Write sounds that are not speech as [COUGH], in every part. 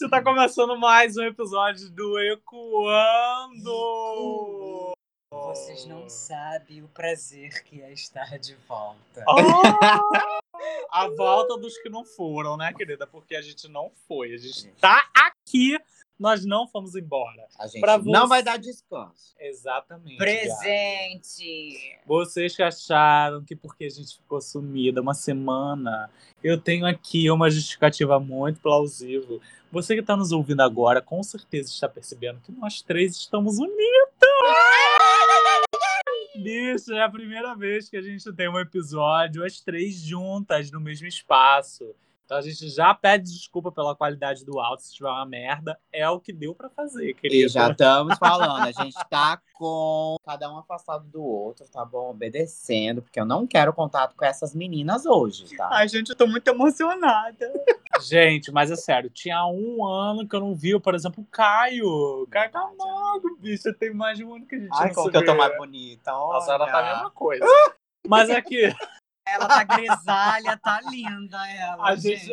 Gente, tá começando mais um episódio do Ecoando! Vocês não sabem o prazer que é estar de volta. Ah! a volta dos que não foram, né, querida? Porque a gente não foi. A gente tá aqui, nós não fomos embora. A gente Pra não você- vai dar descanso. Exatamente. Presente! Vocês que acharam que porque a gente ficou sumida uma semana, eu tenho aqui uma justificativa muito plausível. Você que está nos ouvindo agora, com certeza está percebendo que nós três estamos unidos. Bicho, é a primeira vez que a gente tem um episódio, as três juntas no mesmo espaço. Então a gente já pede desculpa pela qualidade do áudio, se tiver uma merda. É o que deu pra fazer, querido. E já estamos falando, a gente tá com cada um afastado do outro, tá bom? Obedecendo, porque eu não quero contato com essas meninas hoje, tá? Ai, gente, eu tô muito emocionada. Gente, mas é sério, tinha um ano que eu não vi, por exemplo, o Caio. Caio Camargo, bicho, tem mais de um ano que a gente Ai, não como que eu tô mais bonita, olha. A senhora tá a mesma coisa. Mas aqui, Ela tá grisalha, tá linda ela, A gente-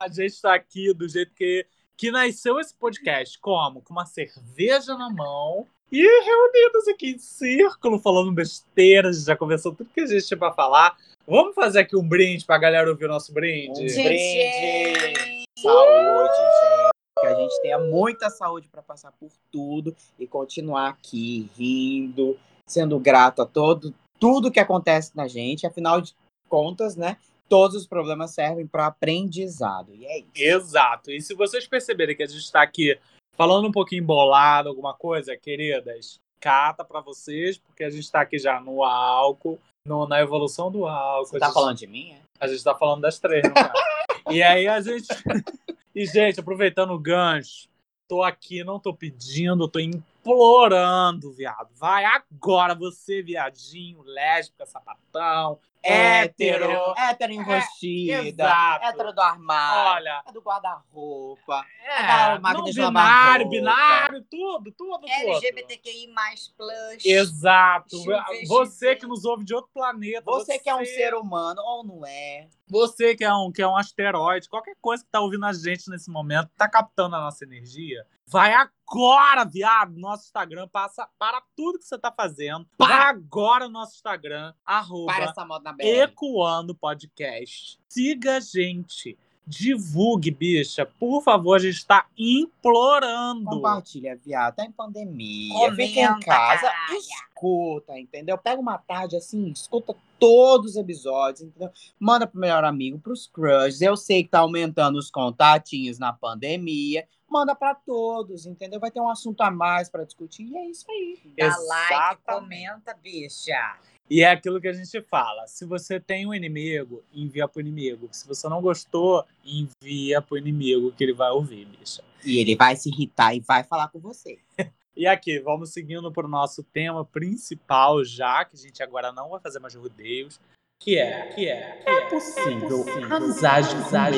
a gente tá aqui do jeito que, que nasceu esse podcast. Como? Com uma cerveja na mão e reunidos aqui em círculo, falando besteira. A gente já conversou tudo que a gente tinha pra falar. Vamos fazer aqui um brinde pra galera ouvir o nosso brinde? Um Gente! Saúde, gente. Que a gente tenha muita saúde pra passar por tudo e continuar aqui rindo, sendo grato a todo, tudo que acontece na gente. Afinal de contas, né? Todos os problemas servem para aprendizado. E é isso. Exato. E se vocês perceberem que a gente tá aqui falando um pouquinho embolado, alguma coisa, queridas, cata pra vocês, porque a gente tá aqui já no álcool, no- na evolução do álcool. Você a tá gente- falando de mim, é? A gente tá falando das três, não tá? [LAUGHS] E aí a gente. [LAUGHS] E, gente, aproveitando o gancho, tô aqui, não tô pedindo, tô implorando, viado. Vai agora, você, viadinho, lésbica, sapatão, hétero. hétero enrostida, exato. hétero do armário, Olha, é do guarda-roupa. é, da máquina não de lavar binário, roupa. binário, tudo, tudo, tudo. LGBTQI+, plus. Exato. Você que nos ouve de outro planeta. Você que é um ser humano ou não é. Você que é um, que é um asteroide, qualquer coisa que tá ouvindo a gente nesse momento, tá captando a nossa energia, vai agora, viado, no nosso Instagram, passa para tudo que você tá fazendo. Para. Agora no nosso Instagram, Para arroba essa moda na BR. Ecoando Podcast. Siga a gente. Divulgue, bicha. Por favor, a gente tá implorando. Compartilha, viado. Tá em pandemia. Comenta, Fica em casa. caralho. Escuta, entendeu? Pega uma tarde assim, escuta todos os episódios, entendeu? Manda pro melhor amigo, pros crushes. Eu sei que tá aumentando os contatinhos na pandemia. Manda pra todos, entendeu? Vai ter um assunto a mais pra discutir. E é isso aí. Dá like, Exatamente. comenta, bicha. E é aquilo que a gente fala. Se você tem um inimigo, envia pro inimigo. Se você não gostou, envia pro inimigo que ele vai ouvir, bicha. E ele vai se irritar e vai falar com você. [LAUGHS] E aqui, vamos seguindo pro nosso tema principal já, que a gente agora não vai fazer mais rodeios, que é, que é, é possível, amizade, amizade,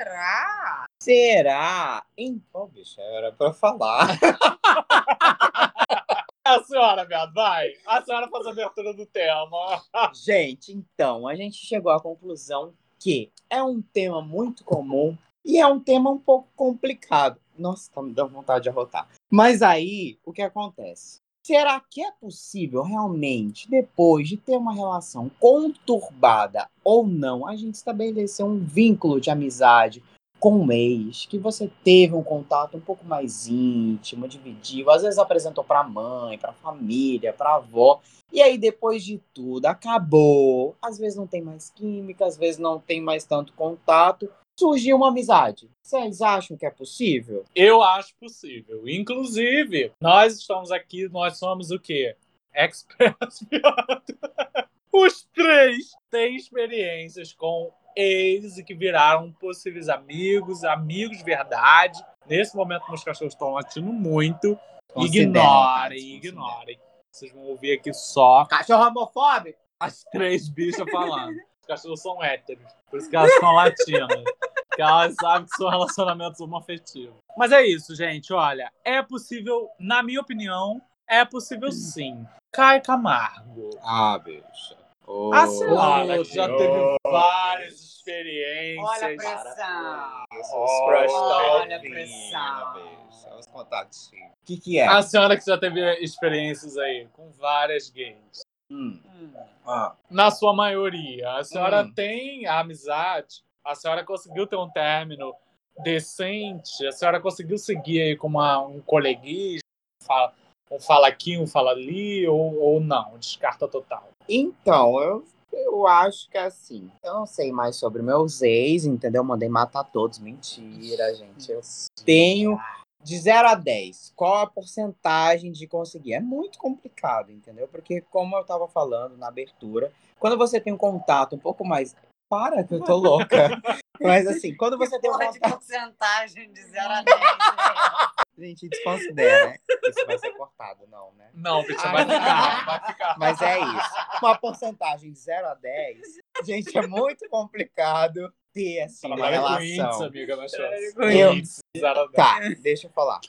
Será? Será? Hein? Ô, bicho, era pra falar. [LAUGHS] A senhora, viado, vai. A senhora faz a abertura do tema. [LAUGHS] Gente, então, a gente chegou à conclusão que é um tema muito comum e é um tema um pouco complicado. Nossa, tá me dando vontade de arrotar. Mas aí, o que acontece? Será que é possível realmente, depois de ter uma relação conturbada ou não, a gente estabelecer um vínculo de amizade com um ex, que você teve um contato um pouco mais íntimo, dividiu, às vezes apresentou para a mãe, para a família, para a avó, e aí depois de tudo acabou, às vezes não tem mais química, às vezes não tem mais tanto contato, surgiu uma amizade. Vocês acham que é possível? Eu acho possível. Inclusive, nós estamos aqui, nós somos o quê? Experts. [LAUGHS] Os três têm experiências com ex e que viraram possíveis amigos, amigos de verdade. Nesse momento, meus cachorros estão latindo muito. Considera, ignorem, ignorem. Vocês vão ouvir aqui só Cachorro homofóbico? as três bichas falando. Os cachorros são héteros, por isso que elas estão latindo. Porque elas sabem que são relacionamentos homoafetivos. Mas é isso, gente. Olha, é possível, na minha opinião, é possível sim. Caio Camargo. Ah, bicha. Oh, A senhora oh, que já Deus. teve várias experiências. Olha a pressão. Olha a pressão. bicha. Os contatinhos. O que que é? A senhora que já teve experiências aí com várias gays. Hum. Hum. Ah. Na sua maioria, a senhora Hum. tem a amizade? A senhora conseguiu ter um término decente? A senhora conseguiu seguir aí com uma, um coleguismo? Fala, um fala aqui, um fala ali, ou, ou não? Descarta total. Então, eu, eu acho que é assim. Eu não sei mais sobre meus ex, entendeu? Mandei matar todos. Mentira, gente. Eu tenho de 0 a 10. Qual a porcentagem de conseguir? É muito complicado, entendeu? Porque, como eu tava falando na abertura, quando você tem um contato um pouco mais. Para, que eu tô louca. [LAUGHS] Mas assim, quando você tem um Porra de porcentagem de 0 a 10. né? Gente, desconsidera, né? Isso vai ser cortado, não, né? Não, bicha, Ah, vai ficar, vai ficar. Mas é isso. Uma porcentagem de 0 a 10, gente, é muito complicado ter assim uma Trabalha com índice, relação. amiga, na chance. Eu- Índice. Tá, deixa eu falar.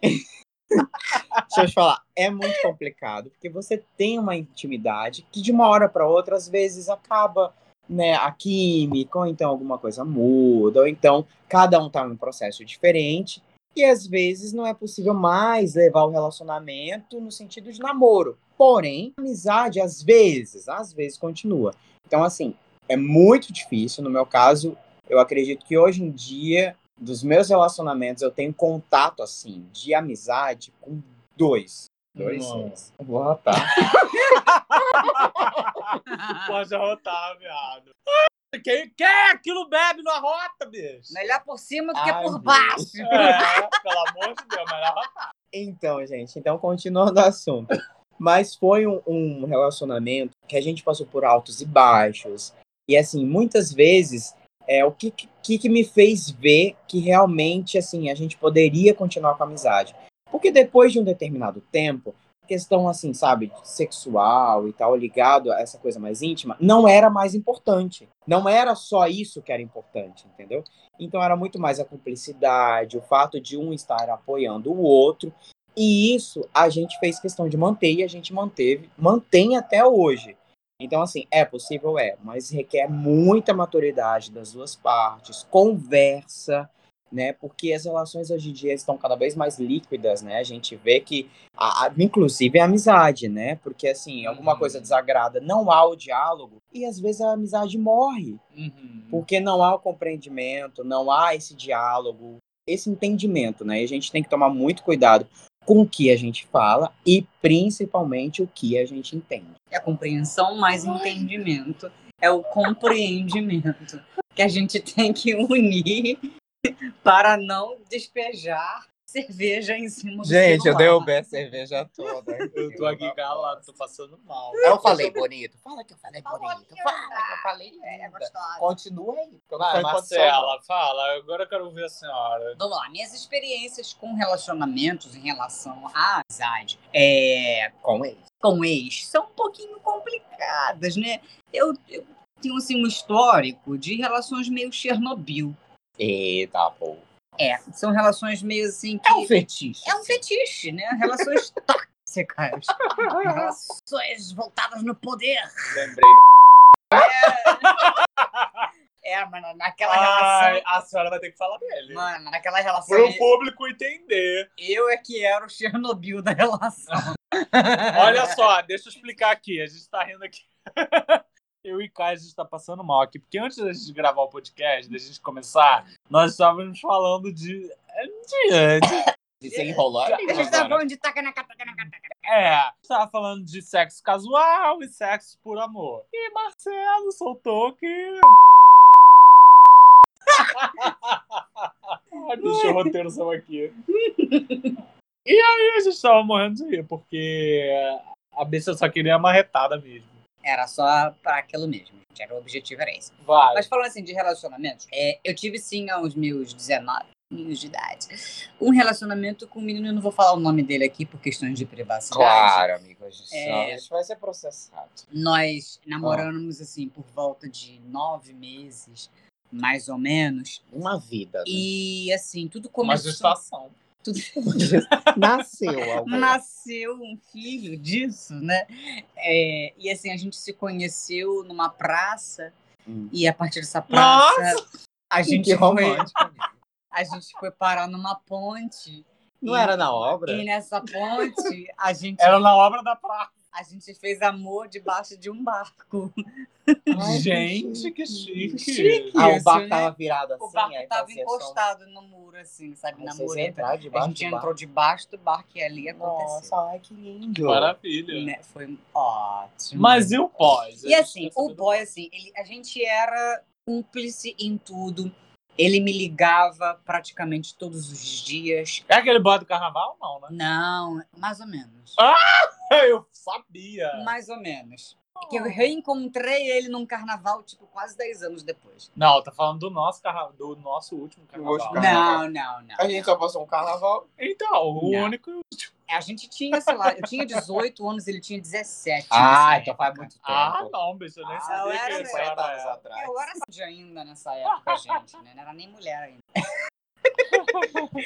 deixa eu te falar. É muito complicado, porque você tem uma intimidade que de uma hora para outra, às vezes, acaba né, a química, ou então alguma coisa muda, ou então cada um tá em um processo diferente. E às vezes não é possível mais levar o relacionamento no sentido de namoro. Porém, amizade, às vezes, às vezes continua. Então, assim, é muito difícil. No meu caso, eu acredito que hoje em dia, dos meus relacionamentos, eu tenho contato, assim, de amizade com dois. Dois? [LAUGHS] Não. Vou anotar. Pode arrotar, viado. Quem quer aquilo bebe na rota, bicho? Melhor por cima do que Ai, por Deus. baixo. É, pelo amor de Deus, melhor arrotar. Então, gente, então continuando o assunto. Mas foi um, um relacionamento que a gente passou por altos e baixos. E assim, muitas vezes, é o que, que, que me fez ver que realmente assim a gente poderia continuar com a amizade. Porque depois de um determinado tempo, questão assim, sabe, sexual e tal, ligado a essa coisa mais íntima, não era mais importante. Não era só isso que era importante, entendeu? Então era muito mais a cumplicidade, o fato de um estar apoiando o outro. E isso a gente fez questão de manter e a gente manteve, mantém até hoje. Então, assim, é possível, é, mas requer muita maturidade das duas partes, conversa, né? Porque as relações hoje em dia estão cada vez mais líquidas, né? A gente vê que, a, a- inclusive, a amizade, né? Porque, assim, alguma Uhum. coisa desagrada, não há o diálogo e às vezes a amizade morre. Uhum. Porque não há o compreendimento, não há esse diálogo, esse entendimento, né? E a gente tem que tomar muito cuidado com o que a gente fala e principalmente o que a gente entende. É a compreensão mais entendimento. É o compreendimento que a gente [LAUGHS] tem que unir [LAUGHS] para não despejar cerveja em cima do celular. a cerveja toda. [LAUGHS] Eu tô aqui calado, tô passando mal. Eu falei bonito. Fala que eu falei Falou bonito. linda. Fala que eu falei É linda. gostosa. Continua aí. eu Vai, Marcela, fala. Agora eu quero ouvir a senhora. Vamos lá, minhas experiências com relacionamentos em relação à amizade é. Com ele. com ex são um pouquinho complicadas, né? Eu, eu tenho assim, um histórico de relações meio Chernobyl. Eita, pô. É, são relações meio assim que. É um fetiche. É um fetiche, né? Relações [LAUGHS] tóxicas. Relações voltadas no poder. Lembrei. É, mano, naquela Ai, relação. a senhora vai ter que falar dele. Mano, naquela relação. Pro público entender. Eu é que era o Chernobyl da relação. [LAUGHS] Olha só, deixa eu explicar aqui. A gente tá rindo aqui. [LAUGHS] Eu e Caio, a gente tá passando mal aqui. Porque antes da gente gravar o podcast, da gente começar, nós estávamos falando de. de, de De ser enrolado. A gente tá falando de taca na taca na taca. é, a gente tava falando de sexo casual e sexo por amor. E Marcelo soltou que. [LAUGHS] Ai, deixa o roteiro só aqui. E aí a gente tava morrendo de rir, porque a bicha só queria uma retada mesmo. Era só pra aquilo mesmo. gente. Era o objetivo, era esse. Vai. Mas falando assim de relacionamentos, é, eu tive sim aos meus 19 anos de idade um relacionamento com um menino, eu não vou falar o nome dele aqui por questões de privacidade. Claro, amigo. A gente, É. gente vai ser processado. Nós namoramos assim por volta de nove meses, mais ou menos. Uma vida. Né? E assim, tudo Uma começou. gestação. Tudo... [LAUGHS] Nasceu alguém. Nasceu um filho disso, né? É, e assim, a gente se conheceu numa praça, Hum. e a partir dessa praça, a gente Que foi. A gente foi parar numa ponte. Não e- era na obra? E nessa ponte, a gente, Era na obra da praça. A gente fez amor debaixo de um barco. Ai, que Gente, que chique. Chique. Ah, o Isso, barco né? tava virado assim? O barco aí tava som. encostado no muro, assim, sabe? Aí Na mureta. A gente entrou debaixo do barco e ali aconteceu. Nossa, ai, que lindo. Maravilha. Né? Foi ótimo. Mas e o pós? E assim, o boy, assim, ele, a gente era cúmplice em tudo. Ele me ligava praticamente todos os dias. É aquele boy do carnaval? Não, né? Não, mais ou menos. [LAUGHS] Eu sabia. Mais ou menos. Que eu reencontrei ele num carnaval, tipo, quase 10 anos depois. Não, tá falando do nosso, carna... do nosso último carnaval. último carnaval. Não, não, não. A gente só passou um carnaval. Então, o Não. único. A gente tinha, sei lá, eu tinha 18 anos, ele tinha 17. Ah, então faz muito tempo. Ah, não, bicho, eu nem Ah, sabia eu que era 50 anos era. atrás. Eu era de ainda nessa época, gente, né? Não era nem mulher ainda. [LAUGHS]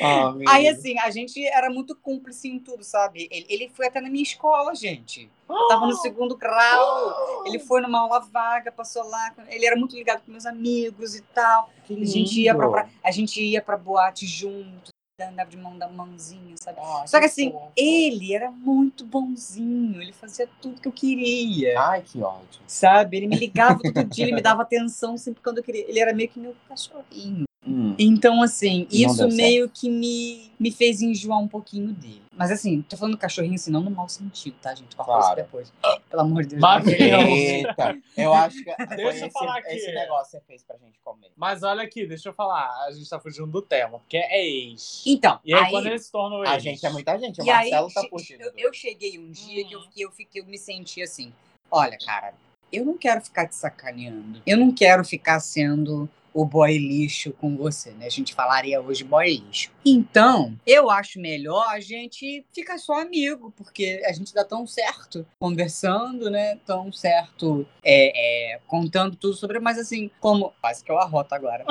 Ah, amigo. Aí, assim, a gente era muito cúmplice em tudo, sabe? Ele, ele foi até na minha escola, gente. Eu tava no segundo grau, ele foi numa aula vaga, passou lá. Ele era muito ligado com meus amigos e tal. Que A gente ia pra- a gente ia pra boate junto, andava de mão da mãozinha, sabe? Ah, Só que assim, fofo. ele era muito bonzinho, ele fazia tudo que eu queria. Ai, que ódio. Sabe? Ele me ligava todo dia, ele me dava atenção sempre quando eu queria. Ele era meio que meu cachorrinho. Hum. Então, assim, Não isso meio que me, me fez enjoar um pouquinho dele. Mas assim, tô falando cachorrinho assim, não no mau sentido, tá, gente? Corta Claro. isso depois. Pelo amor de Deus. Mas- não Deus. Eita, eu acho que [LAUGHS] Deixa eu esse, falar aqui. esse negócio você fez pra gente comer. Mas olha aqui, deixa eu falar. A gente tá fugindo do tema, porque é ex. Então, E aí, aí, quando ele se tornou ex? A gente é muita gente, o e aí Marcelo tá fugindo. eu, eu cheguei um dia que, eu, Uhum. que, eu, fiquei- eu me senti assim, olha, cara, eu não quero ficar te sacaneando. Eu não quero ficar sendo o boy lixo com você, né? A gente falaria hoje boy lixo. Então, eu acho melhor a gente ficar só amigo, porque a gente dá tão certo conversando, né? Tão certo é, é, contando tudo sobre, mas assim, como. Quase que eu arroto agora.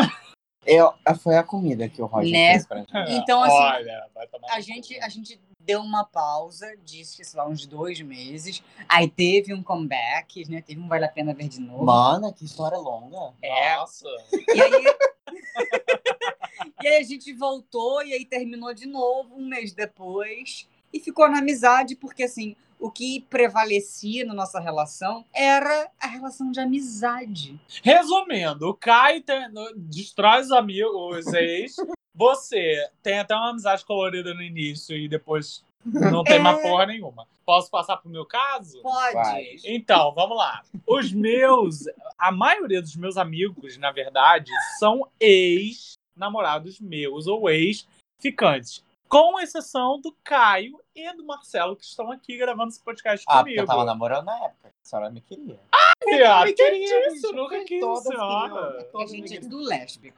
Eu, foi a comida que o Roger Né? fez pra gente. Então, assim, Olha, vai tomar A gente, a gente deu uma pausa, disse, sei lá, uns dois meses. Aí teve um comeback, né? Teve um Vale a Pena Ver de novo. Mana, que história longa. É. Nossa. E aí... [LAUGHS] e aí a gente voltou e aí terminou de novo um mês depois. E ficou na amizade, porque assim, o que prevalecia na nossa relação era a relação de amizade. Resumindo, o tem- no- destrói os amigos, os ex. Você tem até uma amizade colorida no início e depois [LAUGHS] não tem mais porra nenhuma. Posso passar pro meu caso? Pode. Vai. Então, vamos lá. Os meus, a maioria dos meus amigos, na verdade, são ex-namorados meus ou ex-ficantes. Com exceção do Caio e do Marcelo, que estão aqui gravando esse podcast Ah, comigo. eu tava namorando na época. A senhora me queria. Viado, Que queria, disso? Nunca quis, todas senhora. queriam, A gente é tudo lésbico.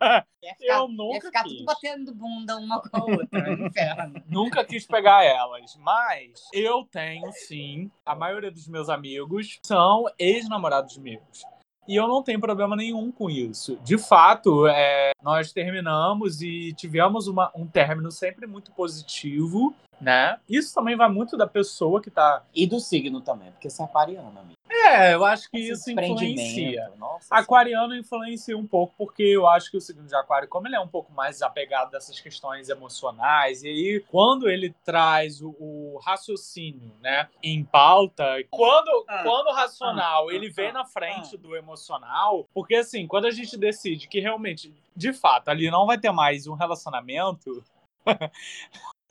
É, Ia ficar, eu ia nunca ficar quis. tudo batendo bunda uma com a outra. Inferno. Nunca quis pegar elas, mas eu tenho sim. A maioria dos meus amigos são ex-namorados meus. E eu não tenho problema nenhum com isso. De fato, é, nós terminamos e tivemos uma- um término sempre muito positivo, né? Isso também vai muito da pessoa que tá. E do signo também, porque você é aquariano, amigo. É, eu acho que Esse isso influencia. Nossa, Aquariano influencia um pouco, porque eu acho que o signo de Aquário, como ele é um pouco mais apegado dessas questões emocionais, e aí quando ele traz o, o raciocínio, né, em pauta, quando, Ah, quando o racional ah, ele vem ah, na frente do emocional, porque assim, quando a gente decide que realmente, de fato, ali não vai ter mais um relacionamento, [LAUGHS]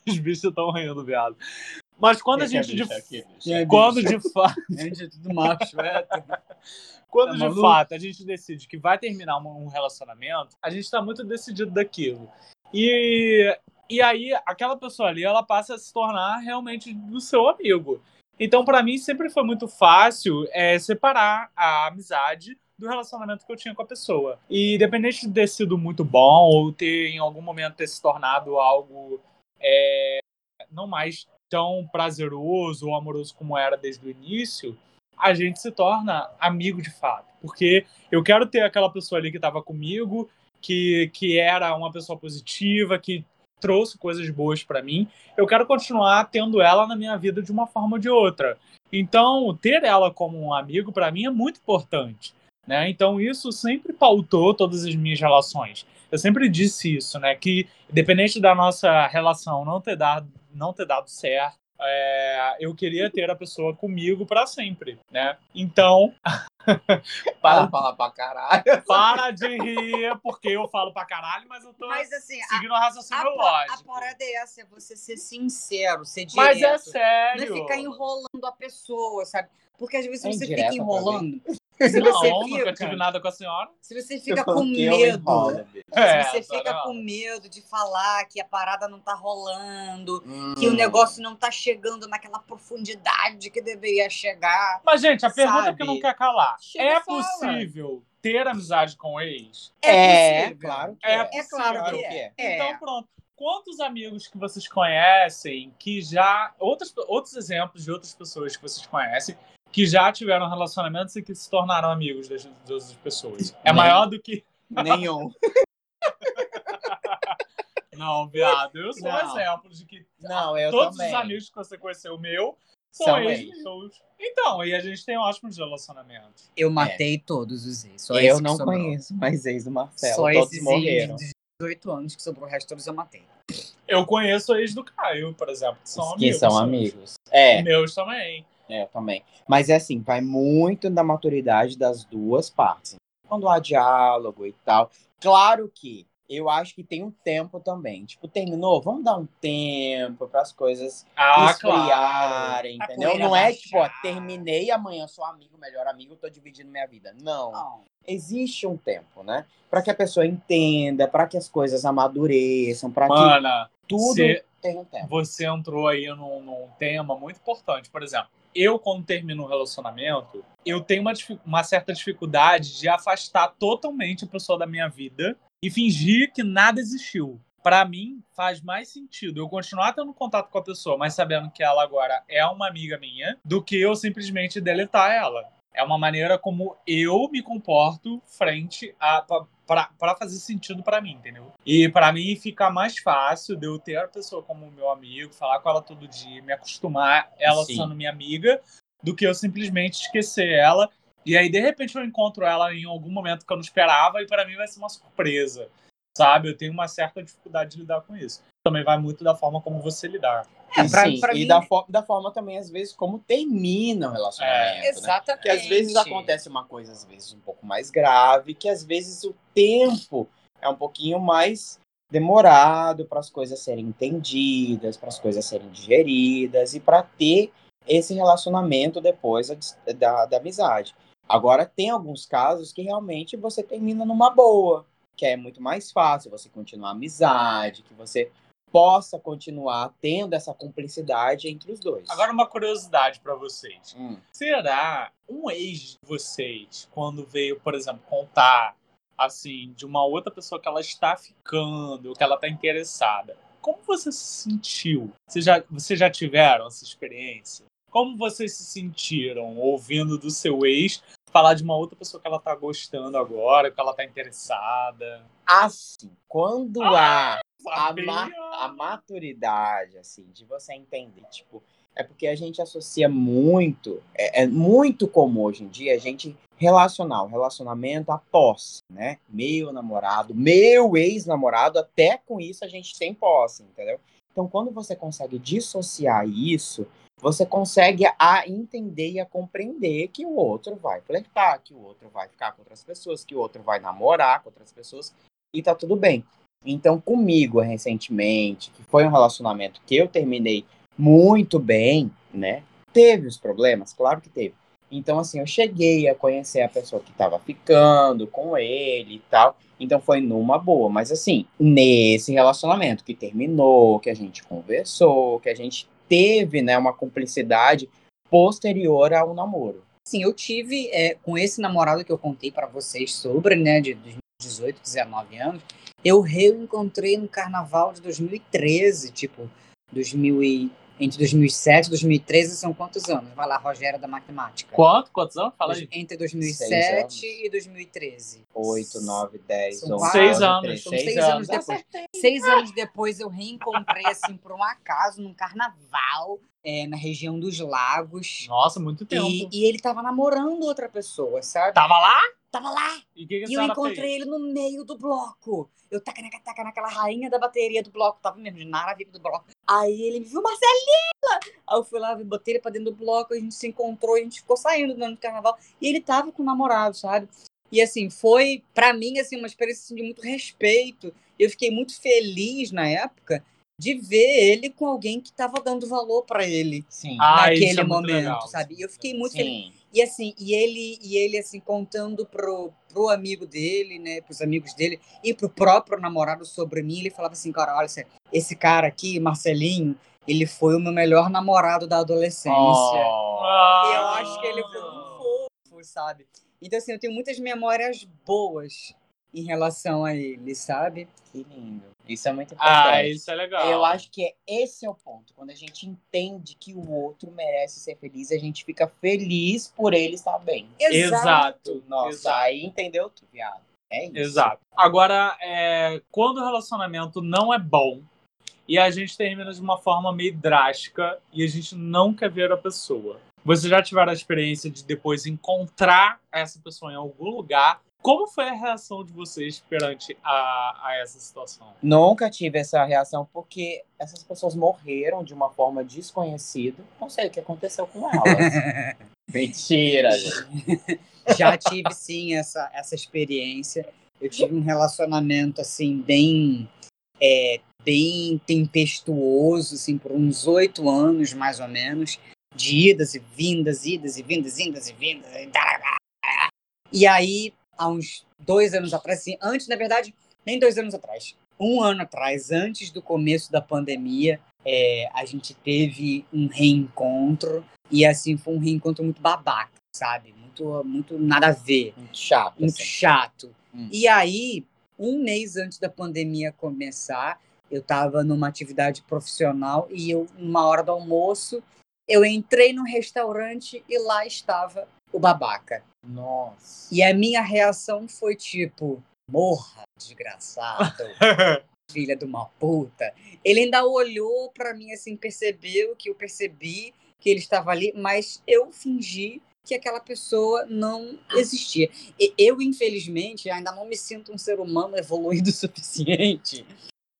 os bichos estão rindo, viado. Mas quando a gente de, É, quando de [LAUGHS] fato A gente é tudo macho, é. Quando Tá de fato a gente decide que vai terminar um relacionamento, a gente tá muito decidido daquilo. E, e aí, aquela pessoa ali, ela passa a se tornar realmente do seu amigo. Então, para mim, sempre foi muito fácil é, separar a amizade do relacionamento que eu tinha com a pessoa. E independente de ter sido muito bom ou ter, em algum momento, ter se tornado algo é, não mais tão prazeroso ou amoroso como era desde o início, a gente se torna amigo de fato. Porque eu quero ter aquela pessoa ali que estava comigo, que, que era uma pessoa positiva, que trouxe coisas boas para mim. Eu quero continuar tendo ela na minha vida de uma forma ou de outra. Então, ter ela como um amigo para mim é muito importante. Né? Então, isso sempre pautou todas as minhas relações. Eu sempre disse isso, né? Que, independente da nossa relação não ter dado, não ter dado certo, é, eu queria ter a pessoa comigo para sempre, né? Então. [LAUGHS] para de falar pra caralho. Para de rir, porque eu falo pra caralho, mas eu tô Mas assim, seguindo o raciocínio a, lógico. a parada é essa, é você ser sincero, ser direto. Mas é Não é sério. ficar enrolando a pessoa, sabe? Porque às vezes É você fica enrolando. Se Não, você nunca tive fica, nada com a senhora. se você fica com medo, bicho. É, se você tá fica vendo? com medo de falar que a parada não tá rolando, Hum. que o negócio não tá chegando naquela profundidade que deveria chegar. Mas, gente, a pergunta Sabe? que não quer calar: Chega é fala. possível ter amizade com o ex? É, possível. claro que É é. É claro que é. é. É. Então, pronto. Quantos amigos que vocês conhecem que já. Outros, outros exemplos de outras pessoas que vocês conhecem que já tiveram relacionamentos e que se tornaram amigos das, das outras pessoas? É Nem- maior do que. Nenhum. [LAUGHS] Não, viado. Eu sou um Não. exemplo de que Não, eu todos também. os amigos que você conheceu meu são, São ex ex. meus. Então, e a gente tem ótimos relacionamentos. Eu matei todos os ex. Só eu que não sobrou. conheço mais ex do Marcelo. Só Todos esses morreram. ex de 18 anos que sobrou, o resto todos eu matei. Eu conheço ex do Caio, por exemplo, que são Os amigos. que são amigos. É, Meus também. É, eu também. Mas é assim, vai muito da maturidade das duas partes. Quando há diálogo e tal. Claro que eu acho que tem um tempo também. Tipo, terminou, vamos dar um tempo para as coisas Ah, claro. esfriarem, A entendeu? Não é tipo, ó, terminei amanhã sou amigo, melhor amigo, tô dividindo minha vida. Não. Não. Existe um tempo, né? Para que a pessoa entenda, para que as coisas amadureçam, para que tudo se- tenha um tempo. você entrou aí num, num tema muito importante. Por exemplo, eu, quando termino um relacionamento, eu tenho uma, uma certa dificuldade de afastar totalmente a pessoa da minha vida e fingir que nada existiu. Pra mim, faz mais sentido eu continuar tendo contato com a pessoa, mas sabendo que ela agora é uma amiga minha, do que eu simplesmente deletar ela. É uma maneira como eu me comporto frente a. pra fazer sentido pra mim, entendeu? E pra mim fica mais fácil de eu ter a pessoa como meu amigo, falar com ela todo dia, me acostumar ela Sim. sendo minha amiga, do que eu simplesmente esquecer ela. E aí, de repente, eu encontro ela em algum momento que eu não esperava e pra mim vai ser uma surpresa. Sabe? Eu tenho uma certa dificuldade de lidar com isso. Também vai muito da forma como você lidar. É, E pra, sim, pra e mim, da, fo- da forma também, às vezes, como termina o relacionamento. né? exatamente. Que às vezes acontece uma coisa, às vezes, um pouco mais grave, que às vezes o tempo é um pouquinho mais demorado para as coisas serem entendidas, para as coisas serem digeridas e para ter esse relacionamento depois da, da, da amizade. Agora, tem alguns casos que realmente você termina numa boa, que é muito mais fácil você continuar a amizade, que você possa continuar tendo essa cumplicidade entre os dois. Agora, uma curiosidade pra vocês. Hum. Será um ex de vocês, quando veio, por exemplo, contar assim, de uma outra pessoa que ela está ficando, que ela está interessada, como você se sentiu? Vocês já, vocês já tiveram essa experiência? Como vocês se sentiram ouvindo do seu ex falar de uma outra pessoa que ela tá gostando agora, que ela tá interessada? Assim, quando há a, ma- a maturidade, assim, de você entender, tipo, é porque a gente associa muito, é, é muito comum hoje em dia a gente relacionar o relacionamento à posse, né? Meu namorado, meu ex-namorado, até com isso a gente tem posse, entendeu? Então, quando você consegue dissociar isso, você consegue a entender e a compreender que o outro vai flertar, que o outro vai ficar com outras pessoas, que o outro vai namorar com outras pessoas, e tá tudo bem. Então, comigo, recentemente, que foi um relacionamento que eu terminei muito bem, né? Teve os problemas, claro que teve. Então, assim, eu cheguei a conhecer a pessoa que tava ficando com ele e tal. Então, foi numa boa. Mas, assim, nesse relacionamento que terminou, que a gente conversou, que a gente teve, né, uma cumplicidade posterior ao namoro. Sim, eu tive é, com esse namorado que eu contei para vocês sobre, né, de 2018, 19 anos, eu reencontrei no carnaval de 2013, tipo, 2000 e, entre 2007 e 2013 são quantos anos? Vai lá, Rogério da matemática. Quanto? Quantos anos? Fala aí. Entre 2007 e 2013. 8, 9, 10, São 11, seis 12, anos. 13, São seis seis anos. anos depois. Seis anos depois eu reencontrei, assim, por um acaso, num carnaval, é, na região dos lagos. Nossa, muito tempo. E, e ele tava namorando outra pessoa, sabe? Tava lá? Tava lá. E que, que E eu encontrei fez? ele no meio do bloco. Eu taca, taca, taca naquela rainha da bateria do bloco. Tava mesmo de Nara VIP do bloco. Aí ele me viu, Marcelina! Aí eu fui lá, botei ele pra dentro do bloco, a gente se encontrou, a gente ficou saindo durante o carnaval. E ele tava com o namorado, sabe? E assim, foi pra mim assim, uma experiência assim, de muito respeito. Eu fiquei muito feliz na época de ver ele com alguém que tava dando valor pra ele Sim. Ah, naquele é muito momento, legal. sabe? E eu fiquei muito feliz. Sim. E assim, e ele, e ele assim, contando pro, pro amigo dele, né, pros amigos dele, e pro próprio namorado sobre mim, ele falava assim, cara, olha, esse- esse cara aqui, Marcelinho, ele foi o meu melhor namorado da adolescência. Oh. Ah. E eu acho que ele foi um fofo, sabe? Então, assim, eu tenho muitas memórias boas em relação a ele, sabe? Que lindo. Isso é muito importante. Ah, isso é legal. Eu acho que é- esse é o ponto. Quando a gente entende que o outro merece ser feliz, a gente fica feliz por ele estar bem. Exato. Nossa, Exato. aí entendeu tu, viado. É isso. Exato. Agora, é, quando o relacionamento não é bom e a gente termina de uma forma meio drástica e a gente não quer ver a pessoa. Vocês já tiveram a experiência de depois encontrar essa pessoa em algum lugar? Como foi a reação de vocês perante a, a essa situação? Nunca tive essa reação porque essas pessoas morreram de uma forma desconhecida. Não sei o que aconteceu com elas. [LAUGHS] Mentira, gente. Já tive, sim, essa, essa experiência. Eu tive um relacionamento, assim, bem, é, bem tempestuoso, assim, por uns oito anos, mais ou menos, de idas e vindas, idas e vindas, idas e vindas. E, e aí, há uns dois anos atrás, assim, antes, na verdade, nem dois anos atrás, um ano atrás, antes do começo da pandemia, é, a gente teve um reencontro, e, assim, foi um reencontro muito babaca, sabe? Muito, muito nada a ver Muito chato. muito assim. chato. Hum. E aí, um mês antes da pandemia começar, eu estava numa atividade profissional e eu, numa hora do almoço, eu entrei no restaurante e lá estava o babaca. Nossa. E a minha reação foi tipo, morra, desgraçado, [LAUGHS] filha de uma puta. Ele ainda olhou pra mim assim, percebeu que eu percebi que ele estava ali, mas eu fingi que aquela pessoa não existia. E eu, infelizmente, ainda não me sinto um ser humano evoluído [LAUGHS] o suficiente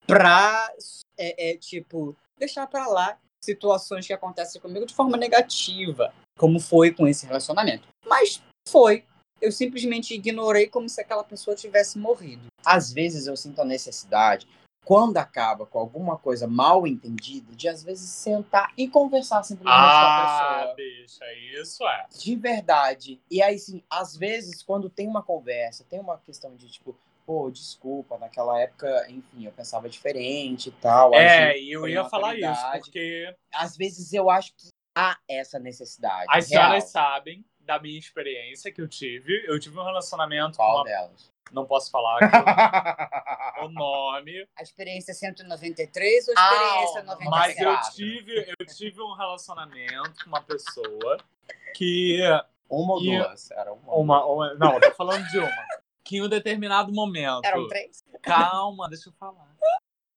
pra, é, é, tipo, deixar pra lá situações que acontecem comigo de forma negativa, como foi com esse relacionamento. Mas foi. Eu simplesmente ignorei como se aquela pessoa tivesse morrido. Às vezes eu sinto a necessidade, quando acaba com alguma coisa mal entendida, de às vezes sentar e conversar simplesmente com a Ah, pessoa. bicha, isso é. De verdade. E aí, sim, às vezes, quando tem uma conversa, tem uma questão de tipo, pô, desculpa, naquela época, enfim, eu pensava diferente e tal. É, e eu ia falar isso, porque Às vezes eu acho que há essa necessidade. as real. senhoras sabem da minha experiência que eu tive. Eu tive um relacionamento com Qual uma... delas? Não posso falar [LAUGHS] o nome, A experiência 193 ou a Ah, experiência mas 97? mas eu tive, eu tive um relacionamento com uma pessoa que uma ou E- duas? Era uma. uma, uma não, eu tô falando de uma que em um determinado momento Eram três? Calma, deixa eu falar.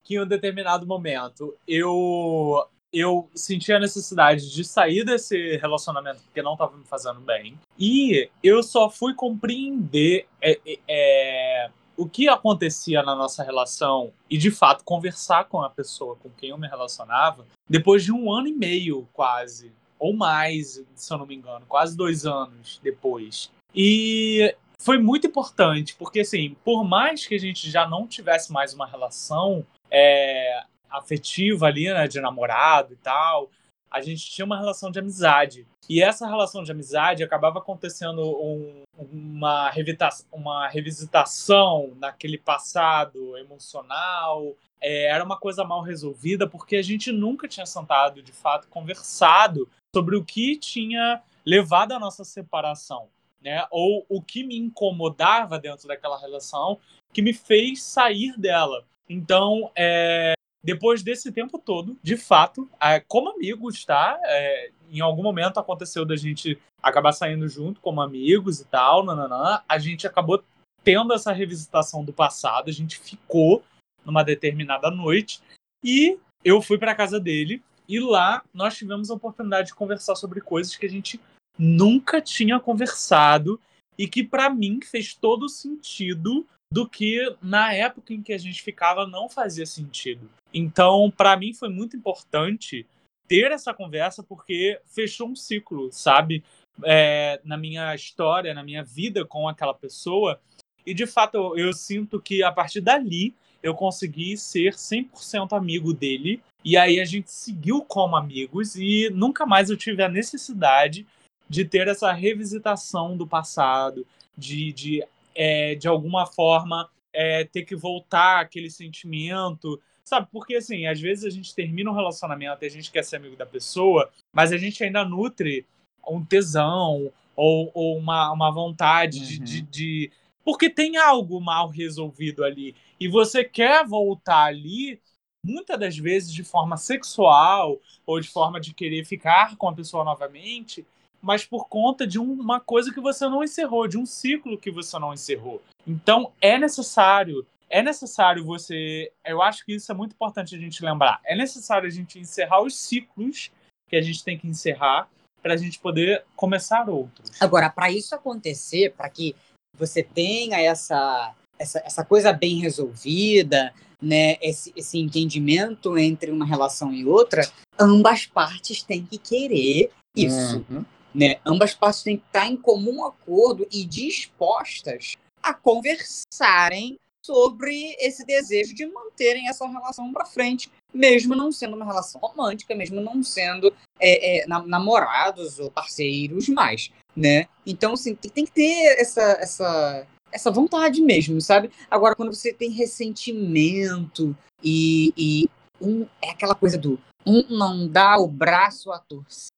Que em um determinado momento eu eu senti a necessidade de sair desse relacionamento porque não estava me fazendo bem. E eu só fui compreender é, é, é, o que acontecia na nossa relação e, de fato, conversar com a pessoa com quem eu me relacionava depois de um ano e meio, quase. Ou mais, se eu não me engano. Quase dois anos depois. E foi muito importante, porque assim, por mais que a gente já não tivesse mais uma relação é, afetiva ali, né, de namorado e tal, a gente tinha uma relação de amizade. E essa relação de amizade acabava acontecendo um- uma, revita- uma revisitação naquele passado emocional. É, era uma coisa mal resolvida porque a gente nunca tinha sentado, de fato, conversado sobre o que tinha levado à nossa separação, né? Ou o que me incomodava dentro daquela relação que me fez sair dela. Então, é, depois desse tempo todo, de fato, como amigos, tá? É, em algum momento aconteceu da gente acabar saindo junto como amigos e tal, nananã, a gente acabou tendo essa revisitação do passado, a gente ficou numa determinada noite e eu fui para casa dele e lá nós tivemos a oportunidade de conversar sobre coisas que a gente nunca tinha conversado e que para mim fez todo sentido do que na época em que a gente ficava não fazia sentido. Então, para mim foi muito importante ter essa conversa porque fechou um ciclo, sabe? É, na minha história, na minha vida com aquela pessoa. E de fato, eu, sinto que a partir dali eu consegui ser 100% amigo dele. E aí a gente seguiu como amigos e nunca mais eu tive a necessidade de ter essa revisitação do passado, de, de, é, de alguma forma é, ter que voltar aquele sentimento, sabe? Porque assim, às vezes a gente termina um relacionamento e a gente quer ser amigo da pessoa, mas a gente ainda nutre um tesão ou, ou uma, uma vontade uhum. de, de, de. Porque tem algo mal resolvido ali e você quer voltar ali, muitas das vezes de forma sexual ou de forma de querer ficar com a pessoa novamente, mas por conta de uma coisa que você não encerrou, de um ciclo que você não encerrou. Então é necessário, é necessário você, eu acho que isso é muito importante a gente lembrar. É necessário a gente encerrar os ciclos que a gente tem que encerrar para a gente poder começar outros. Agora, para isso acontecer, para que você tenha essa essa, essa coisa bem resolvida, né, esse, esse entendimento entre uma relação e outra, ambas partes têm que querer isso. Uhum. Né? Ambas partes têm que estar em comum acordo e dispostas a conversarem sobre esse desejo de manterem essa relação para frente, mesmo não sendo uma relação romântica, mesmo não sendo é, é, namorados ou parceiros mais, né? Então, assim, tem que ter essa, essa essa vontade mesmo, sabe? Agora, quando você tem ressentimento e, e um, é aquela coisa do um não dá o braço a torcer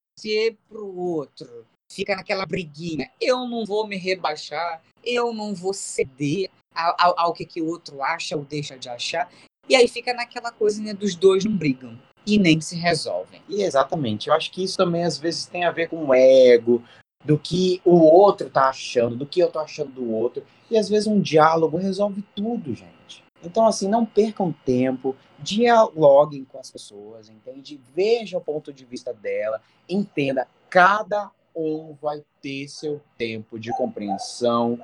pro outro, fica naquela briguinha. Eu não vou me rebaixar, eu não vou ceder ao, ao, ao que, que o outro acha ou deixa de achar. E aí fica naquela coisa né, dos dois não brigam e nem se resolvem. E exatamente, eu acho que isso também às vezes tem a ver com o ego, do que o outro tá achando, do que eu tô achando do outro. E às vezes um diálogo resolve tudo, gente. Então, assim, não percam tempo, dialoguem com as pessoas, entende? Veja o ponto de vista dela, entenda. Cada um vai ter seu tempo de compreensão,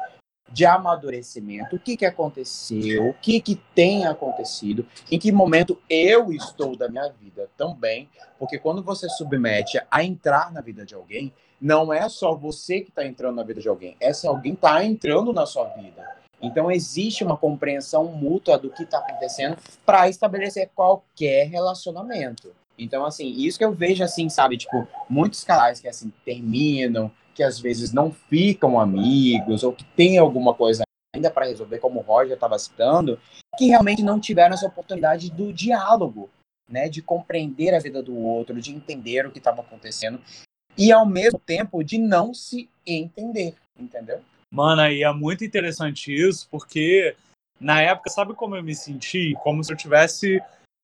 de amadurecimento, o que, que aconteceu, o que, que tem acontecido, em que momento eu estou da minha vida também, porque quando você submete a entrar na vida de alguém, não é só você que está entrando na vida de alguém, essa alguém está entrando na sua vida. Então existe uma compreensão mútua do que está acontecendo para estabelecer qualquer relacionamento. Então, assim, isso que eu vejo, assim, sabe, tipo, muitos casais que, assim, terminam, que às vezes não ficam amigos, ou que tem alguma coisa ainda para resolver, como o Roger estava citando, que realmente não tiveram essa oportunidade do diálogo, né, de compreender a vida do outro, de entender o que estava acontecendo e ao mesmo tempo de não se entender, entendeu? Mano, e é muito interessante isso, porque na época, sabe como eu me senti? Como se eu tivesse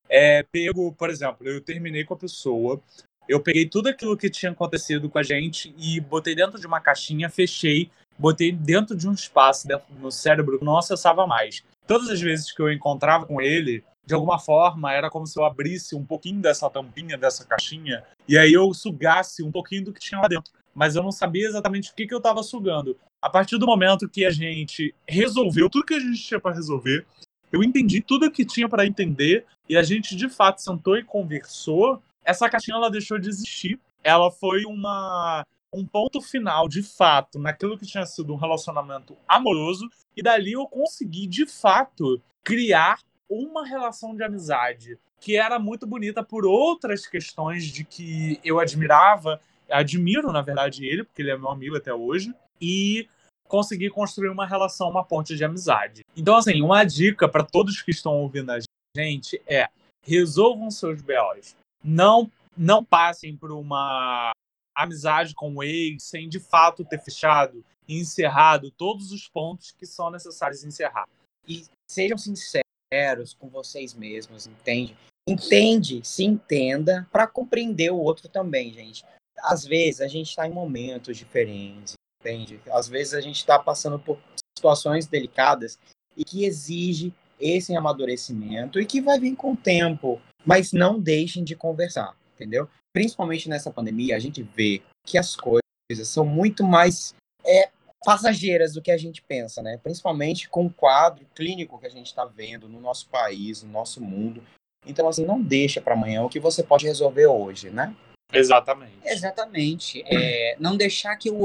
é, pego, por exemplo, eu terminei com a pessoa, eu peguei tudo aquilo que tinha acontecido com a gente e botei dentro de uma caixinha, fechei, botei dentro de um espaço dentro do meu cérebro que não acessava mais. Todas as vezes que eu encontrava com ele, de alguma forma, era como se eu abrisse um pouquinho dessa tampinha, dessa caixinha, e aí eu sugasse um pouquinho do que tinha lá dentro. Mas eu não sabia exatamente o que, que eu estava sugando. A partir do momento que a gente resolveu tudo que a gente tinha para resolver, eu entendi tudo o que tinha para entender, e a gente de fato sentou e conversou, essa caixinha ela deixou de existir. Ela foi uma um ponto final, de fato, naquilo que tinha sido um relacionamento amoroso, e dali eu consegui, de fato, criar uma relação de amizade que era muito bonita por outras questões de que eu admirava, admiro, na verdade, ele, porque ele é meu amigo até hoje, e consegui construir uma relação, uma ponte de amizade. Então, assim, uma dica para todos que estão ouvindo a gente é resolvam seus BOs. Não, não passem por uma amizade com o ex sem de fato ter fechado e encerrado todos os pontos que são necessários encerrar. E sejam sinceros com vocês mesmos, entende? Entende, se entenda para compreender o outro também, gente. Às vezes a gente está em momentos diferentes, entende? Às vezes a gente está passando por situações delicadas e que exige esse amadurecimento e que vai vir com o tempo, mas não deixem de conversar, entendeu? Principalmente nessa pandemia, a gente vê que as coisas são muito mais é, passageiras do que a gente pensa, né? Principalmente com o quadro clínico que a gente está vendo no nosso país, no nosso mundo. Então, assim, não deixa para amanhã o que você pode resolver hoje, né? Exatamente. Exatamente. É, não deixar que o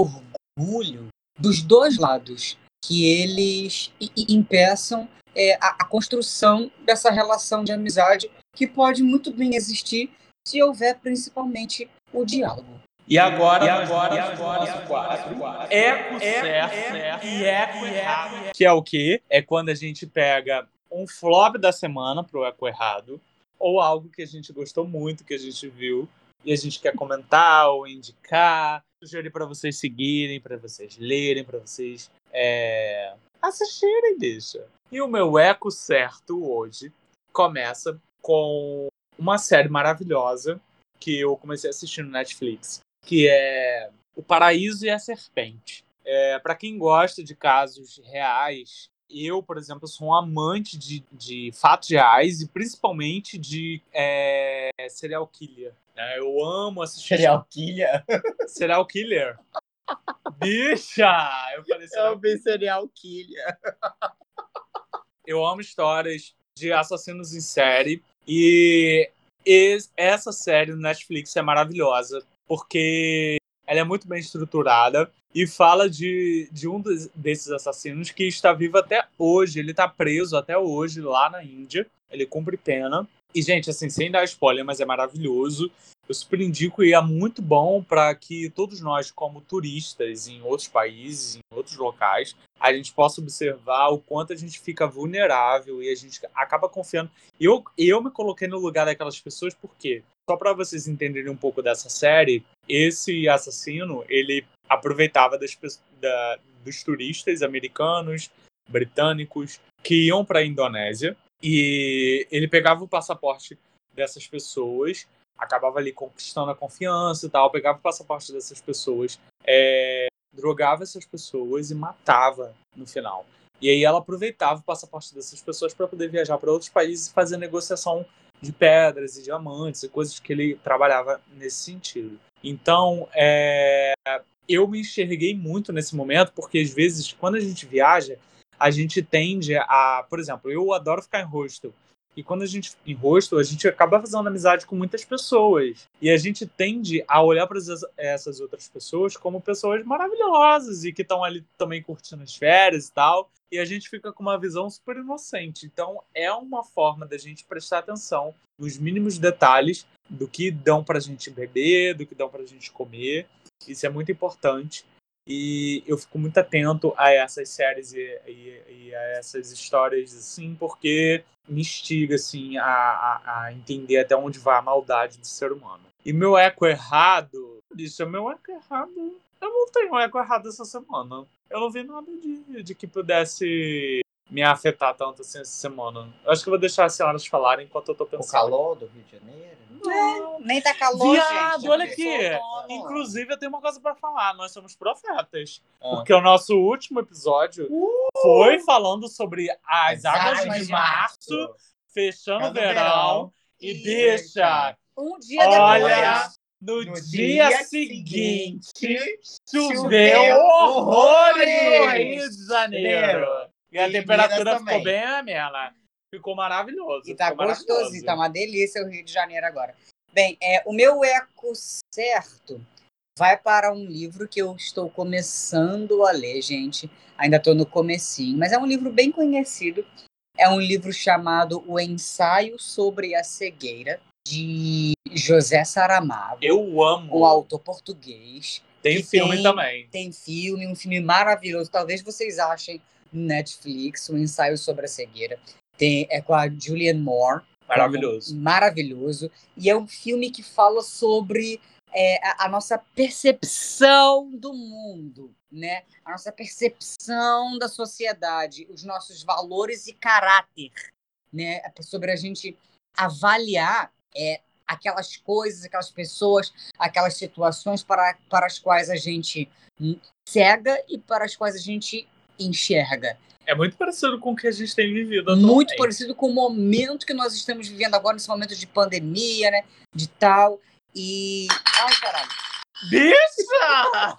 orgulho dos dois lados que eles impeçam é, a, a, construção dessa relação de amizade que pode muito bem existir se houver principalmente o diálogo. E agora, e agora, e agora, quadro, eco certo e eco errado. Que é o quê? É quando a gente pega um flop da semana pro eco errado, ou algo que a gente gostou muito, que a gente viu, e a gente quer comentar ou indicar, sugerir para vocês seguirem, para vocês lerem, para vocês é, assistirem, deixa. E o meu eco certo hoje começa com uma série maravilhosa que eu comecei a assistir no Netflix, que é O Paraíso e a Serpente. É, para quem gosta de casos reais, eu, por exemplo, sou um amante de, de fatos reais e principalmente de é, serial killer. Né? Eu amo assistir. Serial killer? [LAUGHS] Serial killer. Bicha! Eu falei serial... Eu serial killer. Eu amo histórias de assassinos em série. E essa série no Netflix é maravilhosa, porque ela é muito bem estruturada e fala de, de um desses assassinos que está vivo até hoje. Ele está preso até hoje lá na Índia. Ele cumpre pena. E, gente, assim, sem dar spoiler, mas é maravilhoso. Eu super indico e é muito bom para que todos nós, como turistas em outros países, em outros locais, a gente possa observar o quanto a gente fica vulnerável e a gente acaba confiando. Eu, eu me coloquei no lugar daquelas pessoas porque, só para vocês entenderem um pouco dessa série, esse assassino, ele aproveitava das, da, dos turistas americanos, britânicos, que iam para a Indonésia e ele pegava o passaporte dessas pessoas acabava ali conquistando a confiança e tal, pegava o passaporte dessas pessoas, é, drogava essas pessoas e matava no final. E aí ela aproveitava o passaporte dessas pessoas para poder viajar para outros países e fazer negociação de pedras e diamantes e coisas que ele trabalhava nesse sentido. Então, é, eu me enxerguei muito nesse momento, porque às vezes, quando a gente viaja, a gente tende a. Por exemplo, eu adoro ficar em hostel. E quando a gente em rosto, a gente acaba fazendo amizade com muitas pessoas. E a gente tende a olhar para essas outras pessoas como pessoas maravilhosas e que estão ali também curtindo as férias e tal. E a gente fica com uma visão super inocente. Então é uma forma da gente prestar atenção nos mínimos detalhes do que dão para a gente beber, do que dão para a gente comer. Isso é muito importante. E eu fico muito atento a essas séries e, e, e a essas histórias, assim, porque me instiga, assim, a, a, a, entender até onde vai a maldade do ser humano. E meu eco errado, isso é meu eco errado. Eu não tenho eco errado essa semana. Eu não vi nada de, de que pudesse me afetar tanto assim essa semana. Eu acho que eu vou deixar as senhoras falarem enquanto eu tô pensando. O calor do Rio de Janeiro? Não, nem tá calor, Viado, gente. olha aqui. Inclusive, eu tenho uma coisa para falar. Nós somos profetas. Ah. Porque o nosso último episódio uh! foi falando sobre as, as águas, águas de março, março fechando o verão. verão. E deixa. Um dia olha, No, no dia, dia, seguinte, choveu horrores no Rio de Janeiro. E a temperatura ficou bem amena. Ficou maravilhoso. E tá gostosinho, tá uma delícia o Rio de Janeiro agora. Bem, é, o meu eco certo vai para um livro que eu estou começando a ler, gente. Ainda estou no comecinho, mas é um livro bem conhecido. É um livro chamado O Ensaio sobre a Cegueira, de José Saramago. Eu amo. Um autor português. Tem filme tem, também. Tem filme, um filme maravilhoso. Talvez vocês achem Netflix, um ensaio sobre a cegueira. Tem, é com a Julianne Moore. Maravilhoso. maravilhoso. E é um filme que fala sobre é, a, a, nossa percepção do mundo, né? A nossa percepção da sociedade, os nossos valores e caráter, né? Sobre a gente avaliar é, aquelas coisas, aquelas pessoas, aquelas situações para, para as quais a gente cega e para as quais a gente enxerga. É muito parecido com o que a gente tem vivido atualmente. Muito parecido com o momento que nós estamos vivendo agora, nesse momento de pandemia, né? De tal. E. Ai, caralho. Bicha!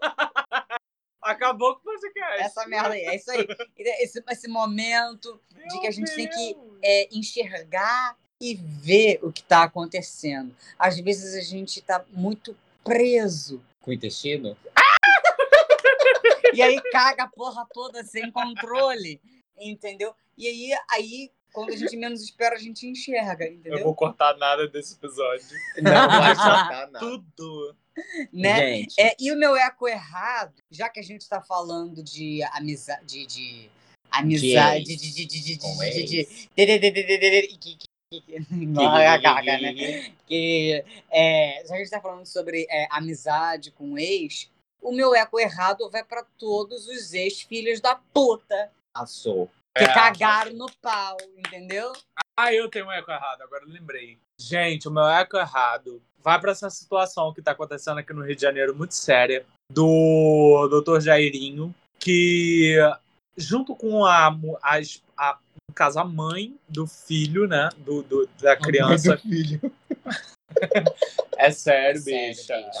[LAUGHS] Acabou com o podcast. Essa merda aí, é isso aí. Esse, esse momento Meu de que a gente Deus. tem que é, enxergar e ver o que está acontecendo. Às vezes a gente está muito preso. Com o intestino? E aí caga a porra toda sem controle, entendeu? E aí, aí quando a gente menos espera, a gente enxerga, entendeu? Eu vou cortar nada desse episódio. Não vai cortar nada. Tudo. Né? Gente. É, e o meu eco errado, já que a gente está falando de amizade, de, de amizade, de, de, de, de, de, de, né? Que é, já a gente está falando sobre é, amizade com ex, o meu eco errado vai para todos os ex-filhos da puta. Passou. Que é, cagaram no pau, entendeu? Ah, eu tenho um eco errado, agora eu lembrei. Gente, o meu eco errado vai para essa situação que está acontecendo aqui no Rio de Janeiro, muito séria, do Dr. Jairinho, que junto com a, a, a no caso, a mãe do filho, né? Do, do da criança. A mãe do filho. [LAUGHS] [LAUGHS] é sério, é bicha.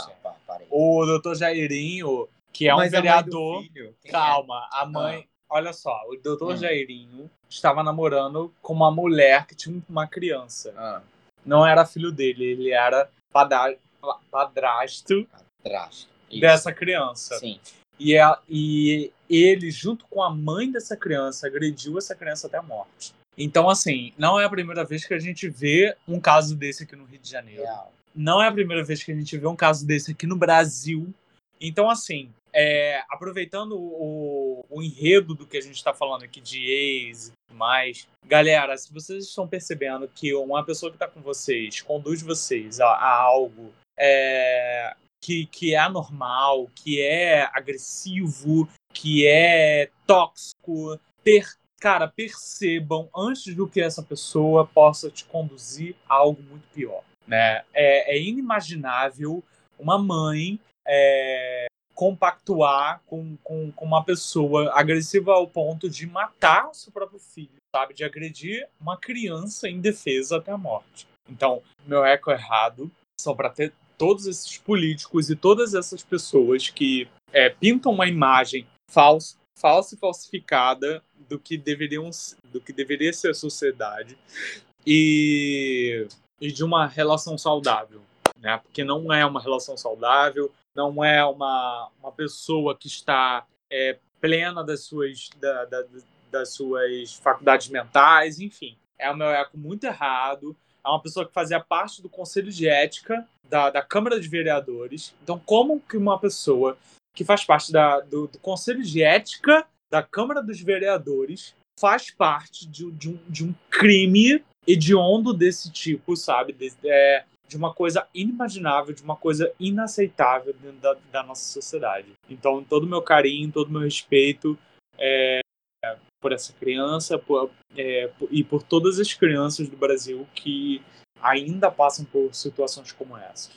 o doutor Jairinho, que é Mas um vereador. Calma, é? a mãe. Ah. Olha só, o doutor hum. Jairinho estava namorando com uma mulher que tinha uma criança. Ah. Não era filho dele, ele era padra... padrasto, padrasto. dessa criança. Sim. E, a, e ele, junto com a mãe dessa criança, agrediu essa criança até a morte. Então, assim, não é a primeira vez que a gente vê um caso desse aqui no Rio de Janeiro. Real. Não é a primeira vez que a gente vê um caso desse aqui no Brasil. Então, assim, é, aproveitando o, o, enredo do que a gente está falando aqui de ex e tudo mais, galera, se vocês estão percebendo que uma pessoa que está com vocês conduz vocês a, a algo é, que, que é anormal, que é agressivo, que é tóxico, ter, cara, percebam antes do que essa pessoa possa te conduzir a algo muito pior. Né? É, é inimaginável uma mãe é, compactuar com, com, com uma pessoa agressiva ao ponto de matar o seu próprio filho, sabe? De agredir uma criança indefesa até a morte. Então, meu eco errado são para ter todos esses políticos e todas essas pessoas que é, pintam uma imagem falsa, falsa e falsificada do que deveriam do que deveria ser a sociedade e, e de uma relação saudável, né? Porque não é uma relação saudável, não é uma, uma pessoa que está é, plena das suas da, da, das suas faculdades mentais, enfim, é um eco muito errado. É uma pessoa que fazia parte do conselho de ética da, da Câmara de Vereadores. Então, como que uma pessoa que faz parte da, do, do Conselho de Ética da Câmara dos Vereadores faz parte de, de, um, de um crime hediondo desse tipo, sabe? De, é, de uma coisa inimaginável, de uma coisa inaceitável dentro da, da nossa sociedade. Então, todo o meu carinho, todo o meu respeito é, por essa criança por, é, por, e por todas as crianças do Brasil que ainda passam por situações como essa.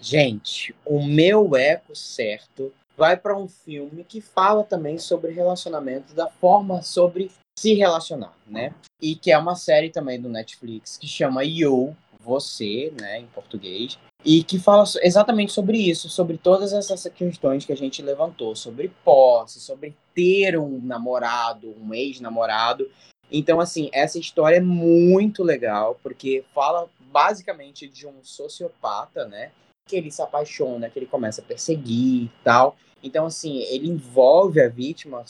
Gente, o meu eco certo vai para um filme que fala também sobre relacionamento, da forma sobre se relacionar, né? E que é uma série também do Netflix que chama You, Você, né, em português, e que fala exatamente sobre isso, sobre todas essas questões que a gente levantou, sobre posse, sobre ter um namorado, um ex-namorado. Então, assim, essa história é muito legal, porque fala basicamente de um sociopata, né? Que ele se apaixona, que ele começa a perseguir e tal. Então, assim, ele envolve a vítima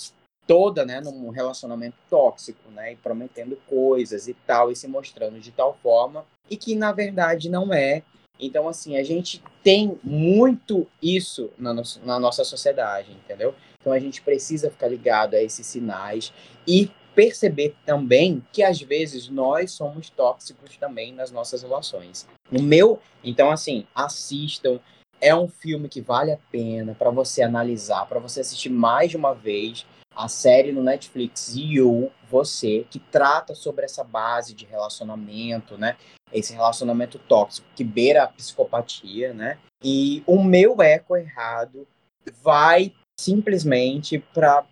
toda, né, num relacionamento tóxico, né, e prometendo coisas e tal, e se mostrando de tal forma, e que na verdade não é. Então, assim, a gente tem muito isso na, no na nossa sociedade, entendeu? Então a gente precisa ficar ligado a esses sinais e perceber também que às vezes nós somos tóxicos também nas nossas relações. No meu, então assim, assistam, é um filme que vale a pena para você analisar, para você assistir mais de uma vez a série no Netflix You, você, que trata sobre essa base de relacionamento, né? Esse relacionamento tóxico que beira a psicopatia, né? E o meu eco errado vai simplesmente para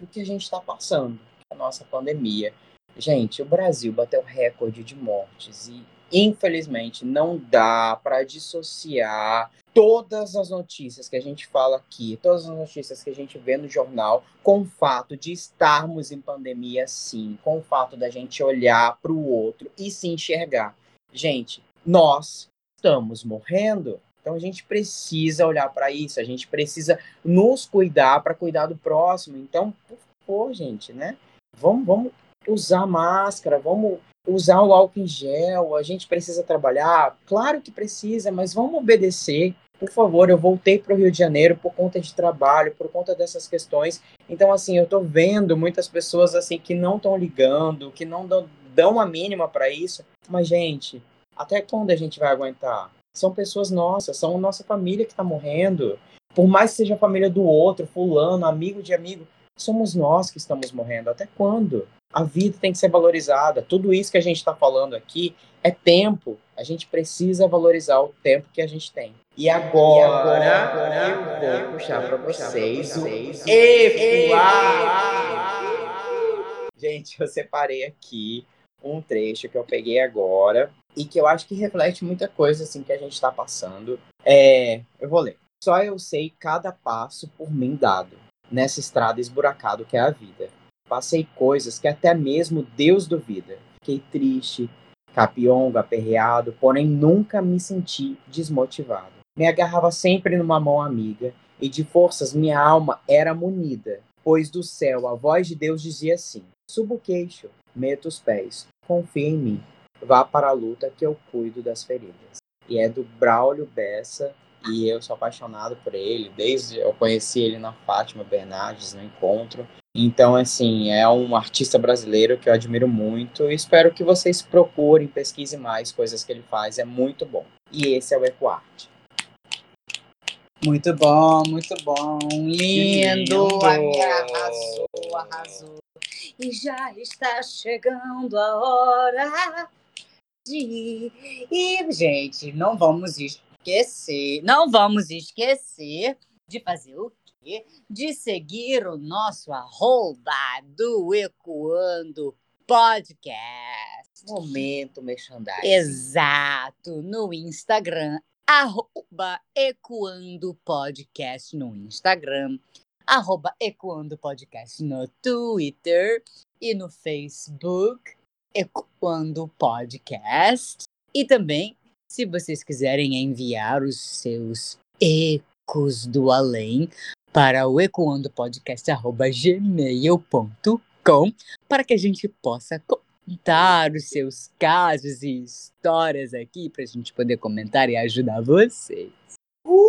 o que a gente está passando, a nossa pandemia. Gente, o Brasil bateu recorde de mortes e infelizmente não dá para dissociar todas as notícias que a gente fala aqui, todas as notícias que a gente vê no jornal, com o fato de estarmos em pandemia, sim, com o fato da gente olhar para o outro e se enxergar. Gente, nós estamos morrendo. Então a gente precisa olhar para isso, a gente precisa nos cuidar para cuidar do próximo. Então, por favor, gente, né? Vamos, vamos usar máscara, vamos usar o álcool em gel, a gente precisa trabalhar? Claro que precisa, mas vamos obedecer. Por favor, eu voltei para o Rio de Janeiro por conta de trabalho, por conta dessas questões. Então, assim, eu estou vendo muitas pessoas assim que não estão ligando, que não dão, dão a mínima para isso. Mas, gente, até quando a gente vai aguentar? São pessoas nossas, são nossa família que está morrendo. Por mais que seja a família do outro, fulano, amigo de amigo, somos nós que estamos morrendo. Até quando? A vida tem que ser valorizada. Tudo isso que a gente está falando aqui é tempo. A gente precisa valorizar o tempo que a gente tem. E agora, e agora eu vou puxar para vocês o Gente, eu separei aqui um trecho que eu peguei agora e que eu acho que reflete muita coisa assim que a gente está passando. É, eu vou ler. Só eu sei cada passo por mim dado nessa estrada esburacado que é a vida. Passei coisas que até mesmo Deus duvida. Fiquei triste, capiongo, aperreado, porém nunca me senti desmotivado. Me agarrava sempre numa mão amiga e de forças minha alma era munida, pois do céu a voz de Deus dizia assim: Suba o queixo, meta os pés, confia em mim, vá para a luta que eu cuido das feridas. E é do Braulio Bessa, e eu sou apaixonado por ele, desde eu conheci ele na Fátima Bernardes, no encontro. Então, assim, é um artista brasileiro que eu admiro muito e espero que vocês procurem, pesquisem mais coisas que ele faz, é muito bom. E esse é o Ecoarte. Muito bom, muito bom. Lindo! lindo. Arrasou, arrasou. E já está chegando a hora de. E, gente, não vamos esquecer, não vamos esquecer de fazer o quê? De seguir o nosso arroba do Ecoando Podcast. Momento merchandising. Exato, no Instagram, arroba Ecoando Podcast no Instagram, arroba Ecoando Podcast no Twitter e no Facebook, Ecoando Podcast. E também se vocês quiserem enviar os seus ecos do além para o ecoandopodcast.gmail.com para que a gente possa contar os seus casos e histórias aqui para a gente poder comentar e ajudar vocês. Uh,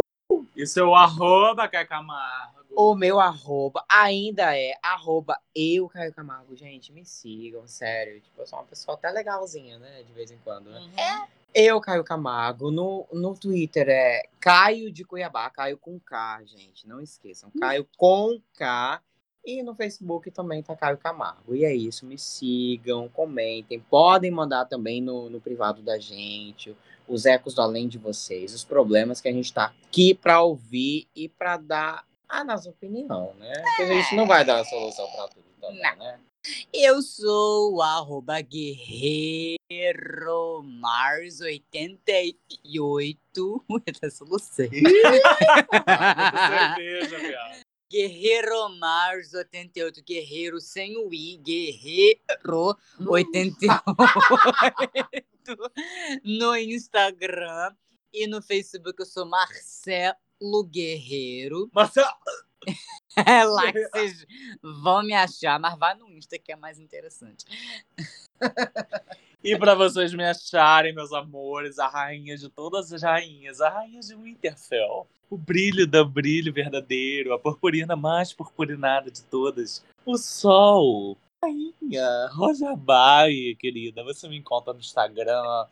isso é o arroba, Cacamargo. O meu arroba ainda é arroba eu, Caio Camargo. Gente, me sigam, sério. Tipo, eu sou uma pessoa até legalzinha, né? De vez em quando, né? Uhum. É. Eu, Caio Camargo. No, no Twitter é Caio de Cuiabá. Caio com K, gente. Não esqueçam. Caio com K. E no Facebook também tá Caio Camargo. E é isso. Me sigam, comentem. Podem mandar também no, no privado da gente os ecos do além de vocês, os problemas que a gente tá aqui para ouvir e para dar a nossa opinião, né? Porque a gente não vai dar a solução para tudo também, Não. né? Eu sou o arroba guerreiro Mars88. [LAUGHS] Essa solução. cerveja, viado. Guerreiro Mars 88, guerreiro sem o I, guerreiro 88 [LAUGHS] no Instagram e no Facebook eu sou Marcelo Guerreiro. Marcelo! [LAUGHS] É lá que vocês vão me achar, mas vá no Insta que é mais interessante. E para vocês me acharem, meus amores, a rainha de todas as rainhas, a rainha de Winterfell. O brilho do brilho verdadeiro, a purpurina mais purpurinada de todas. O sol. Rainha, Rosa Baia, querida. Você me encontra no Instagram,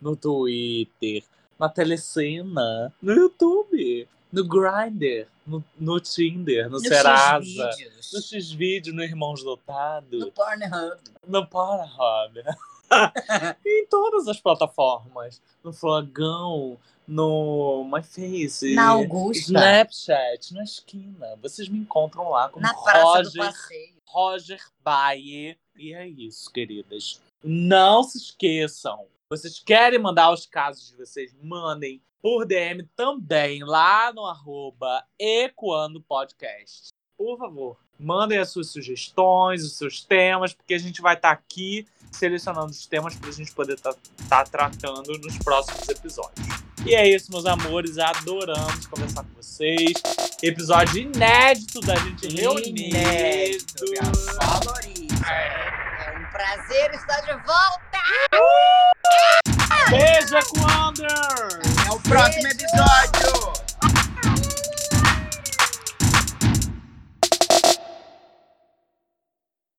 no Twitter, na telecena, no YouTube, no Grindr, no, no Tinder, no, Nos Serasa, X-Vídeos, no X-Vídeo, no Irmãos Dotado, no Pornhub. no Pornhub. [LAUGHS] [LAUGHS] em todas as plataformas. No Flagão, no MyFace, Na Augusta. Snapchat, na esquina. Vocês me encontram lá como Na Roger. Roger Baie. E é isso, queridas. Não se esqueçam. Vocês querem mandar os casos de vocês? Mandem por DM também lá no arroba Ecoando Podcast. Por favor, mandem as suas sugestões, os seus temas, porque a gente vai estar aqui selecionando os temas para a gente poder estar tratando nos próximos episódios. E é isso, meus amores. Adoramos conversar com vocês. Episódio inédito da gente reunido. Inédito, minha favorita. É prazer estar de volta. Beijo, Equander! É o próximo episódio!